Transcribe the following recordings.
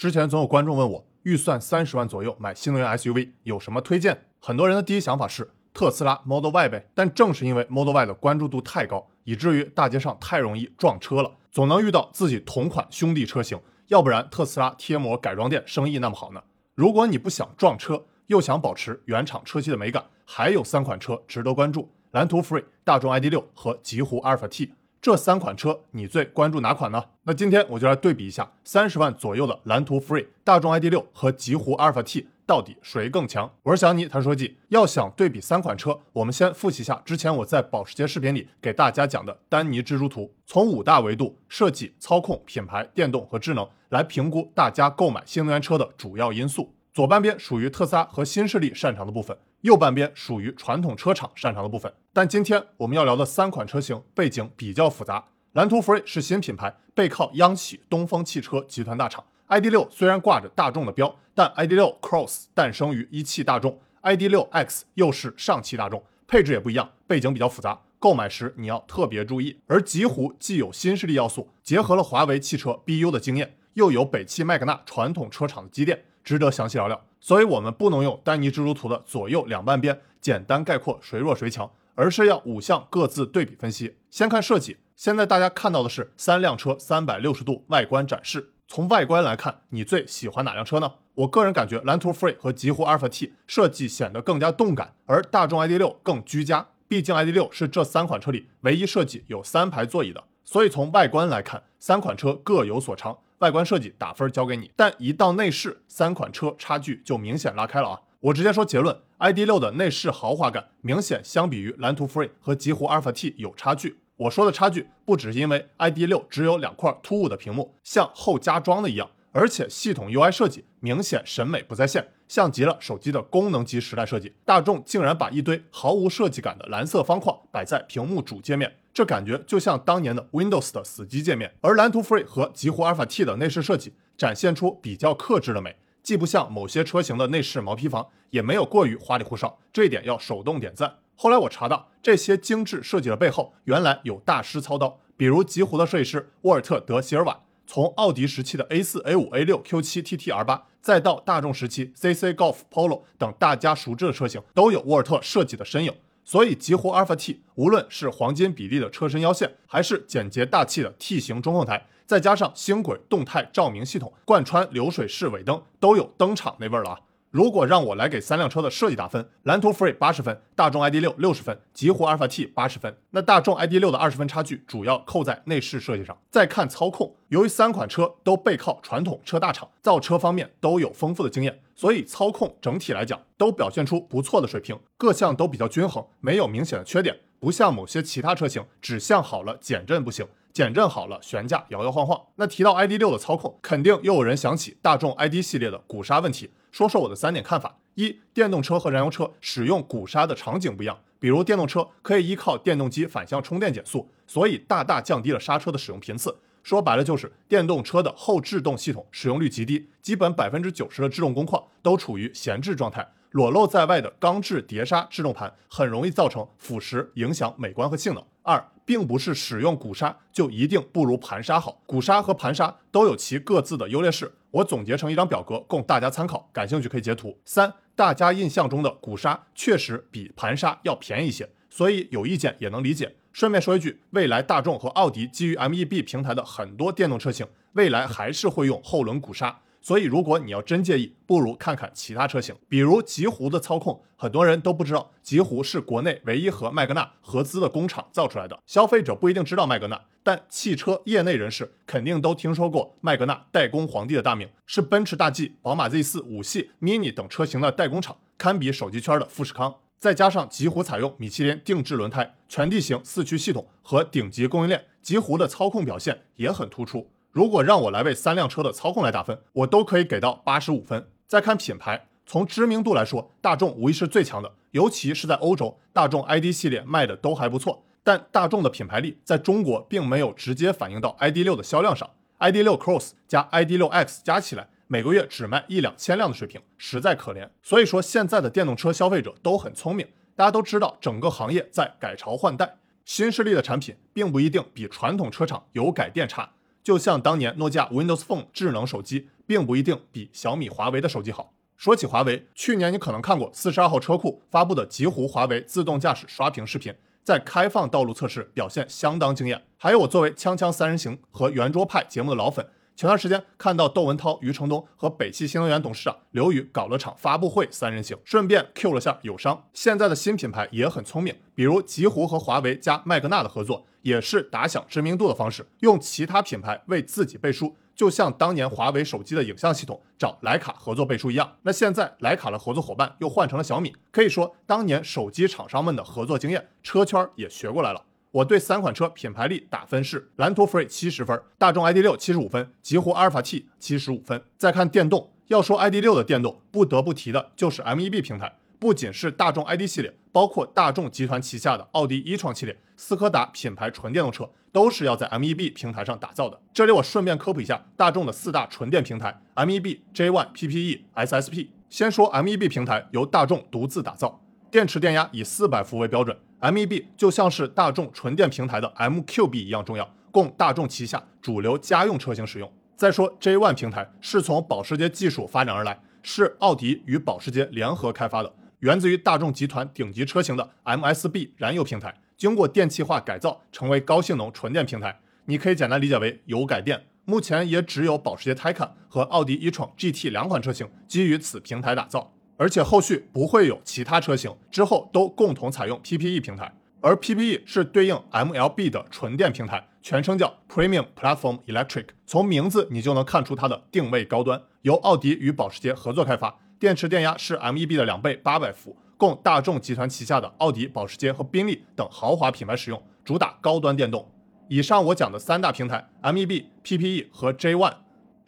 之前总有观众问我，预算三十万左右买新能源 SUV 有什么推荐？很多人的第一想法是特斯拉 Model Y 呗。但正是因为 Model Y 的关注度太高，以至于大街上太容易撞车了，总能遇到自己同款兄弟车型。要不然特斯拉贴膜改装店生意那么好呢？如果你不想撞车，又想保持原厂车漆的美感，还有三款车值得关注：蓝图 Free、大众 ID.6 和极狐阿尔法 T。这三款车，你最关注哪款呢？那今天我就来对比一下，三十万左右的蓝图 Free、大众 ID.6 和极狐阿尔法 T 到底谁更强？我是小尼谈说记。要想对比三款车，我们先复习一下之前我在保时捷视频里给大家讲的丹尼蜘蛛图，从五大维度——设计、操控、品牌、电动和智能——来评估大家购买新能源车的主要因素。左半边属于特斯拉和新势力擅长的部分，右半边属于传统车厂擅长的部分。但今天我们要聊的三款车型背景比较复杂。蓝图 Free 是新品牌，背靠央企东风汽车集团大厂。ID.6 虽然挂着大众的标，但 ID.6 Cross 诞生于一汽大众，ID.6 X 又是上汽大众，配置也不一样，背景比较复杂，购买时你要特别注意。而极狐既有新势力要素，结合了华为汽车 BU 的经验，又有北汽麦格纳传统车厂的积淀。值得详细聊聊，所以我们不能用丹尼蜘蛛图的左右两半边简单概括谁弱谁强，而是要五项各自对比分析。先看设计，现在大家看到的是三辆车三百六十度外观展示。从外观来看，你最喜欢哪辆车呢？我个人感觉蓝图 Free 和极狐阿尔法 T 设计显得更加动感，而大众 ID.6 更居家。毕竟 ID.6 是这三款车里唯一设计有三排座椅的，所以从外观来看，三款车各有所长。外观设计打分交给你，但一到内饰，三款车差距就明显拉开了啊！我直接说结论，ID.6 的内饰豪华感明显相比于蓝图 Free 和极狐阿尔法 T 有差距。我说的差距不只是因为 ID.6 只有两块突兀的屏幕，像后加装的一样，而且系统 UI 设计明显审美不在线，像极了手机的功能机时代设计。大众竟然把一堆毫无设计感的蓝色方框摆在屏幕主界面。这感觉就像当年的 Windows 的死机界面，而蓝图 Free 和极狐阿尔法 T 的内饰设计展现出比较克制的美，既不像某些车型的内饰毛坯房，也没有过于花里胡哨，这一点要手动点赞。后来我查到，这些精致设计的背后，原来有大师操刀，比如极狐的设计师沃尔特德席尔瓦，从奥迪时期的 A4、A5、A6、Q7、TT、R8，再到大众时期 CC、Golf、Polo 等大家熟知的车型，都有沃尔特设计的身影。所以，极狐阿尔法 T 无论是黄金比例的车身腰线，还是简洁大气的 T 型中控台，再加上星轨动态照明系统，贯穿流水式尾灯，都有登场那味儿了啊！如果让我来给三辆车的设计打分，蓝图 Free 八十分，大众 ID.6 六十分，极狐阿尔法 T 八十分。那大众 ID.6 的二十分差距主要扣在内饰设计上。再看操控，由于三款车都背靠传统车大厂，造车方面都有丰富的经验，所以操控整体来讲都表现出不错的水平，各项都比较均衡，没有明显的缺点。不像某些其他车型，只向好了减震不行，减震好了悬架摇摇晃晃。那提到 ID.6 的操控，肯定又有人想起大众 ID 系列的鼓刹问题。说说我的三点看法：一、电动车和燃油车使用鼓刹的场景不一样，比如电动车可以依靠电动机反向充电减速，所以大大降低了刹车的使用频次。说白了就是电动车的后制动系统使用率极低，基本百分之九十的制动工况都处于闲置状态，裸露在外的钢制碟刹制动盘很容易造成腐蚀，影响美观和性能。二，并不是使用鼓刹就一定不如盘刹好，鼓刹和盘刹都有其各自的优劣势。我总结成一张表格供大家参考，感兴趣可以截图。三，大家印象中的鼓刹确实比盘刹要便宜一些，所以有意见也能理解。顺便说一句，未来大众和奥迪基于 MEB 平台的很多电动车型，未来还是会用后轮鼓刹。所以，如果你要真介意，不如看看其他车型，比如极狐的操控。很多人都不知道，极狐是国内唯一和麦格纳合资的工厂造出来的。消费者不一定知道麦格纳，但汽车业内人士肯定都听说过麦格纳代工皇帝的大名，是奔驰大 G、宝马 Z4、五系、Mini 等车型的代工厂，堪比手机圈的富士康。再加上极狐采用米其林定制轮胎、全地形四驱系统和顶级供应链，极狐的操控表现也很突出。如果让我来为三辆车的操控来打分，我都可以给到八十五分。再看品牌，从知名度来说，大众无疑是最强的，尤其是在欧洲，大众 ID 系列卖的都还不错。但大众的品牌力在中国并没有直接反映到 ID.6 的销量上，ID.6 Cross 加 ID.6 X 加起来每个月只卖一两千辆的水平，实在可怜。所以说，现在的电动车消费者都很聪明，大家都知道整个行业在改朝换代，新势力的产品并不一定比传统车厂有改电差。就像当年诺基亚 Windows Phone 智能手机并不一定比小米、华为的手机好。说起华为，去年你可能看过四十二号车库发布的极狐华为自动驾驶刷屏视频，在开放道路测试表现相当惊艳。还有我作为锵锵三人行和圆桌派节目的老粉。前段时间看到窦文涛、余承东和北汽新能源董事长刘宇搞了场发布会三人行，顺便 Q 了下友商。现在的新品牌也很聪明，比如极狐和华为加麦格纳的合作，也是打响知名度的方式，用其他品牌为自己背书，就像当年华为手机的影像系统找徕卡合作背书一样。那现在徕卡的合作伙伴又换成了小米，可以说当年手机厂商们的合作经验，车圈也学过来了。我对三款车品牌力打分是：蓝图 Free 七十分，大众 ID.6 七十五分，极狐阿尔法 T 七十五分。再看电动，要说 ID.6 的电动，不得不提的就是 MEB 平台，不仅是大众 ID 系列，包括大众集团旗下的奥迪一创系列、斯柯达品牌纯电动车，都是要在 MEB 平台上打造的。这里我顺便科普一下大众的四大纯电平台：MEB、J1、PPE、SSP。先说 MEB 平台由大众独自打造，电池电压以四百伏为标准。MEB 就像是大众纯电平台的 MQB 一样重要，供大众旗下主流家用车型使用。再说 J1 平台是从保时捷技术发展而来，是奥迪与保时捷联合开发的，源自于大众集团顶级车型的 MSB 燃油平台，经过电气化改造成为高性能纯电平台。你可以简单理解为油改电。目前也只有保时捷 Taycan 和奥迪 e-tron GT 两款车型基于此平台打造。而且后续不会有其他车型之后都共同采用 PPE 平台，而 PPE 是对应 MLB 的纯电平台，全称叫 Premium Platform Electric。从名字你就能看出它的定位高端，由奥迪与保时捷合作开发，电池电压是 MEB 的两倍，八百伏，供大众集团旗下的奥迪、保时捷和宾利等豪华品牌使用，主打高端电动。以上我讲的三大平台 MEB、PPE 和 J1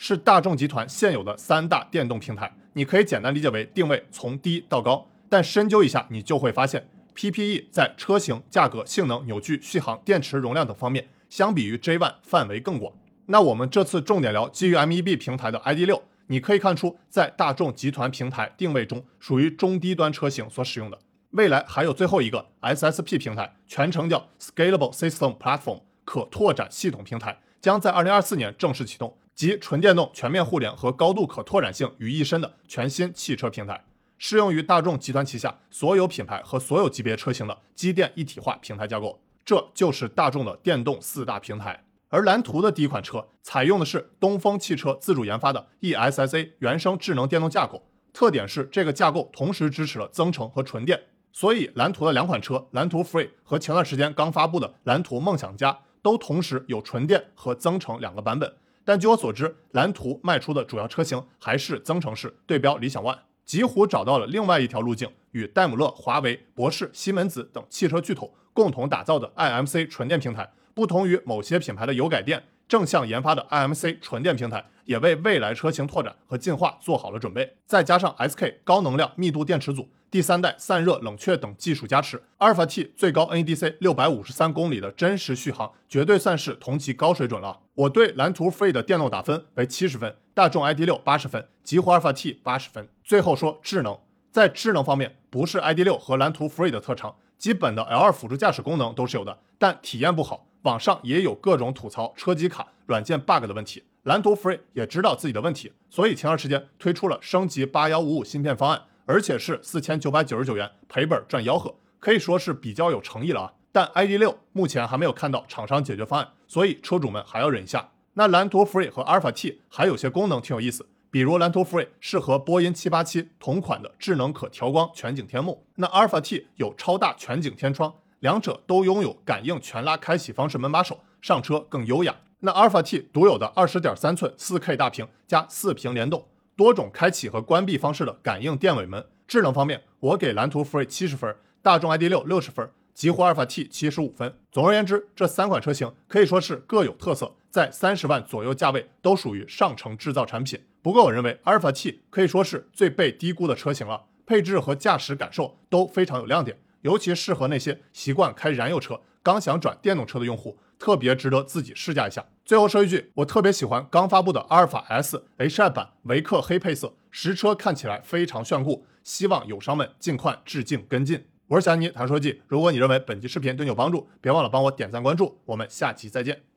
是大众集团现有的三大电动平台。你可以简单理解为定位从低到高，但深究一下，你就会发现，PPE 在车型、价格、性能、扭矩、续航、电池容量等方面，相比于 J1 范围更广。那我们这次重点聊基于 MEB 平台的 ID.6，你可以看出，在大众集团平台定位中，属于中低端车型所使用的。未来还有最后一个 SSP 平台，全称叫 Scalable System Platform，可拓展系统平台，将在2024年正式启动。集纯电动、全面互联和高度可拓展性于一身的全新汽车平台，适用于大众集团旗下所有品牌和所有级别车型的机电一体化平台架构。这就是大众的电动四大平台。而蓝图的第一款车采用的是东风汽车自主研发的 ESSA 原生智能电动架构，特点是这个架构同时支持了增程和纯电，所以蓝图的两款车蓝图 Free 和前段时间刚发布的蓝图梦想家都同时有纯电和增程两个版本。但据我所知，蓝图卖出的主要车型还是增程式，对标理想 ONE。极狐找到了另外一条路径，与戴姆勒、华为、博世、西门子等汽车巨头共同打造的 IMC 纯电平台，不同于某些品牌的油改电，正向研发的 IMC 纯电平台，也为未来车型拓展和进化做好了准备。再加上 SK 高能量密度电池组。第三代散热、冷却等技术加持，阿尔法 T 最高 NEDC 六百五十三公里的真实续航，绝对算是同级高水准了。我对蓝图 Free 的电动打分为七十分，大众 ID 六八十分，极狐阿尔法 T 八十分。最后说智能，在智能方面，不是 ID 六和蓝图 Free 的特长，基本的 L2 辅助驾驶功能都是有的，但体验不好。网上也有各种吐槽车机卡、软件 bug 的问题。蓝图 Free 也知道自己的问题，所以前段时间推出了升级八幺五五芯片方案。而且是四千九百九十九元赔本赚吆喝，可以说是比较有诚意了啊。但 ID 六目前还没有看到厂商解决方案，所以车主们还要忍一下。那蓝图 Free 和阿尔法 T 还有些功能挺有意思，比如蓝图 Free 是和波音七八七同款的智能可调光全景天幕，那阿尔法 T 有超大全景天窗，两者都拥有感应全拉开启方式门把手，上车更优雅。那阿尔法 T 独有的二十点三寸四 K 大屏加四屏联动。多种开启和关闭方式的感应电尾门，智能方面，我给蓝图 Free 七十分，大众 ID 六六十分，极狐阿尔法 T 七十五分。总而言之，这三款车型可以说是各有特色，在三十万左右价位都属于上乘制造产品。不过，我认为阿尔法 T 可以说是最被低估的车型了，配置和驾驶感受都非常有亮点，尤其适合那些习惯开燃油车、刚想转电动车的用户。特别值得自己试驾一下。最后说一句，我特别喜欢刚发布的阿尔法 S HI 版维克黑配色，实车看起来非常炫酷，希望友商们尽快致敬跟进。我是小尼谈车技，如果你认为本期视频对你有帮助，别忘了帮我点赞关注，我们下期再见。